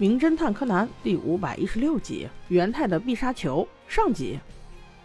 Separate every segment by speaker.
Speaker 1: 名侦探柯南》第五百一十六集：元太的必杀球上集。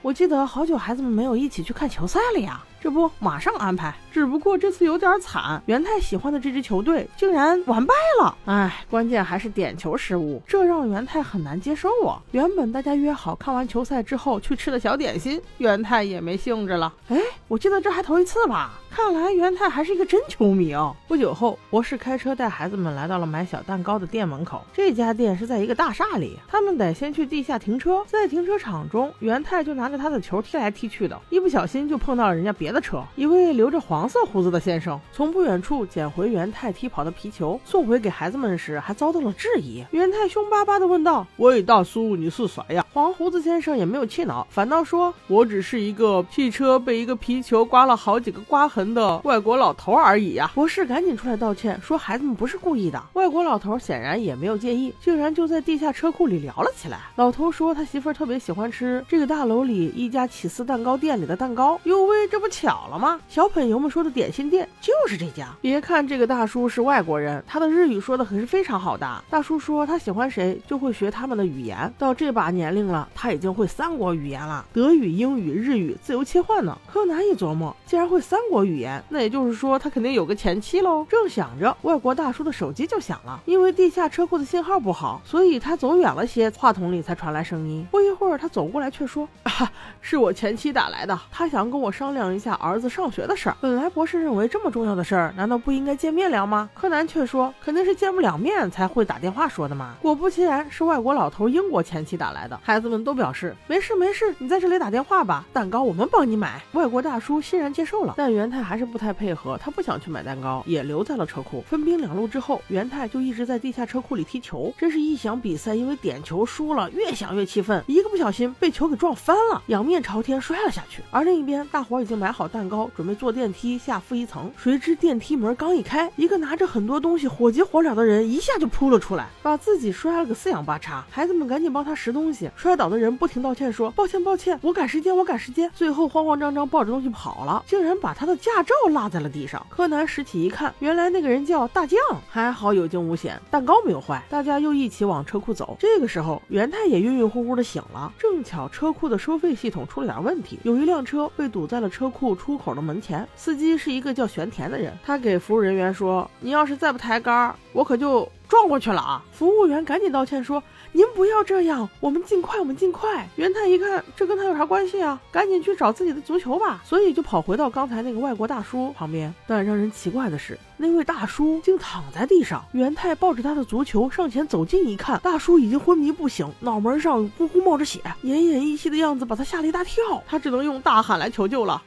Speaker 1: 我记得好久孩子们没有一起去看球赛了呀。这不马上安排，只不过这次有点惨，元太喜欢的这支球队竟然完败了。哎，关键还是点球失误，这让元太很难接受啊。原本大家约好看完球赛之后去吃的小点心，元太也没兴致了。哎，我记得这还头一次吧？看来元太还是一个真球迷哦。不久后，博士开车带孩子们来到了买小蛋糕的店门口。这家店是在一个大厦里，他们得先去地下停车。在停车场中，元太就拿着他的球踢来踢去的，一不小心就碰到了人家别。的车，一位留着黄色胡子的先生从不远处捡回元太踢跑的皮球，送回给孩子们时，还遭到了质疑。元太凶巴巴地问道：“喂，大叔，你是谁呀？”黄胡子先生也没有气恼，反倒说：“我只是一个汽车被一个皮球刮了好几个刮痕的外国老头而已呀。”博士赶紧出来道歉，说孩子们不是故意的。外国老头显然也没有介意，竟然就在地下车库里聊了起来。老头说他媳妇儿特别喜欢吃这个大楼里一家起司蛋糕店里的蛋糕。哟喂，这不巧。巧了吗？小朋友们说的点心店就是这家。别看这个大叔是外国人，他的日语说的可是非常好的。大叔说他喜欢谁就会学他们的语言。到这把年龄了，他已经会三国语言了，德语、英语、日语自由切换呢。柯南一琢磨，既然会三国语言，那也就是说他肯定有个前妻喽。正想着，外国大叔的手机就响了。因为地下车库的信号不好，所以他走远了些，话筒里才传来声音。不一会儿，他走过来却说：“啊 是我前妻打来的，他想跟我商量一下。”儿子上学的事儿，本来博士认为这么重要的事儿，难道不应该见面聊吗？柯南却说，肯定是见不了面才会打电话说的嘛。果不其然，是外国老头英国前妻打来的。孩子们都表示没事没事，你在这里打电话吧，蛋糕我们帮你买。外国大叔欣然接受了，但元太还是不太配合，他不想去买蛋糕，也留在了车库。分兵两路之后，元太就一直在地下车库里踢球。真是一想比赛因为点球输了，越想越气愤，一个不小心被球给撞翻了，仰面朝天摔了下去。而另一边，大伙已经买好。蛋糕准备坐电梯下负一层，谁知电梯门刚一开，一个拿着很多东西火急火燎的人一下就扑了出来，把自己摔了个四仰八叉。孩子们赶紧帮他拾东西，摔倒的人不停道歉说：“抱歉抱歉，我赶时间，我赶时间。”最后慌慌张张抱着东西跑了，竟然把他的驾照落在了地上。柯南拾起一看，原来那个人叫大将，还好有惊无险，蛋糕没有坏。大家又一起往车库走。这个时候，元太也晕晕乎乎的醒了，正巧车库的收费系统出了点问题，有一辆车被堵在了车库。出口的门前，司机是一个叫玄田的人。他给服务人员说：“你要是再不抬杆，我可就撞过去了啊！”服务员赶紧道歉说：“您不要这样，我们尽快，我们尽快。”元太一看，这跟他有啥关系啊？赶紧去找自己的足球吧。所以就跑回到刚才那个外国大叔旁边。但让人奇怪的是，那位大叔竟躺在地上。元太抱着他的足球上前走近一看，大叔已经昏迷不醒，脑门上呼呼冒着血，奄奄一息的样子把他吓了一大跳。他只能用大喊来求救了。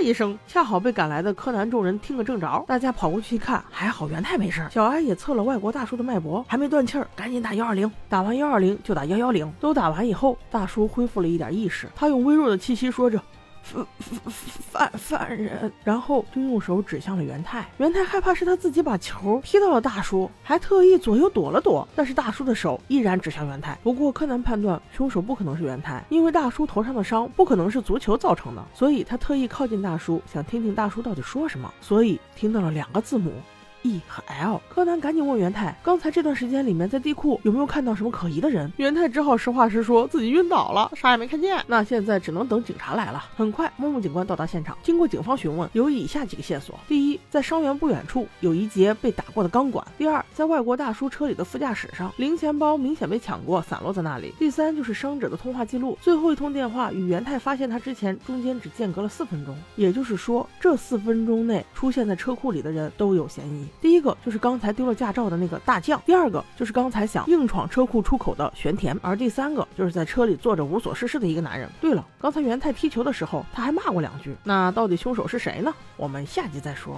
Speaker 1: 一声，恰好被赶来的柯南众人听个正着，大家跑过去一看，还好元太没事。小哀也测了外国大叔的脉搏，还没断气儿，赶紧打幺二零。打完幺二零就打幺幺零。都打完以后，大叔恢复了一点意识，他用微弱的气息说着。犯犯犯人，然后就用手指向了元太。元太害怕是他自己把球踢到了大叔，还特意左右躲了躲。但是大叔的手依然指向元太。不过柯南判断凶手不可能是元太，因为大叔头上的伤不可能是足球造成的，所以他特意靠近大叔，想听听大叔到底说什么。所以听到了两个字母。E 和 L，柯南赶紧问元太，刚才这段时间里面在地库有没有看到什么可疑的人？元太只好实话实说，自己晕倒了，啥也没看见。那现在只能等警察来了。很快，木木警官到达现场，经过警方询问，有以下几个线索：第一，在伤员不远处有一节被打过的钢管；第二，在外国大叔车里的副驾驶上，零钱包明显被抢过，散落在那里；第三，就是伤者的通话记录，最后一通电话与元太发现他之前中间只间隔了四分钟，也就是说，这四分钟内出现在车库里的人都有嫌疑。第一个就是刚才丢了驾照的那个大将，第二个就是刚才想硬闯车库出口的玄田，而第三个就是在车里坐着无所事事的一个男人。对了，刚才元太踢球的时候他还骂过两句，那到底凶手是谁呢？我们下集再说。